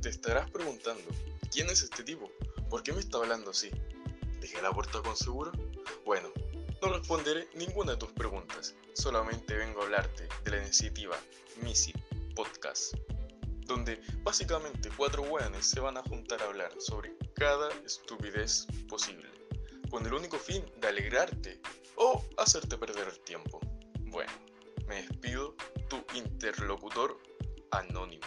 Te estarás preguntando, ¿quién es este tipo? ¿Por qué me está hablando así? ¿Dejé la puerta con seguro? Bueno, no responderé ninguna de tus preguntas, solamente vengo a hablarte de la iniciativa Missy Podcast, donde básicamente cuatro weones se van a juntar a hablar sobre cada estupidez posible, con el único fin de alegrarte o hacerte perder el tiempo. Bueno, me despido, tu interlocutor anónimo.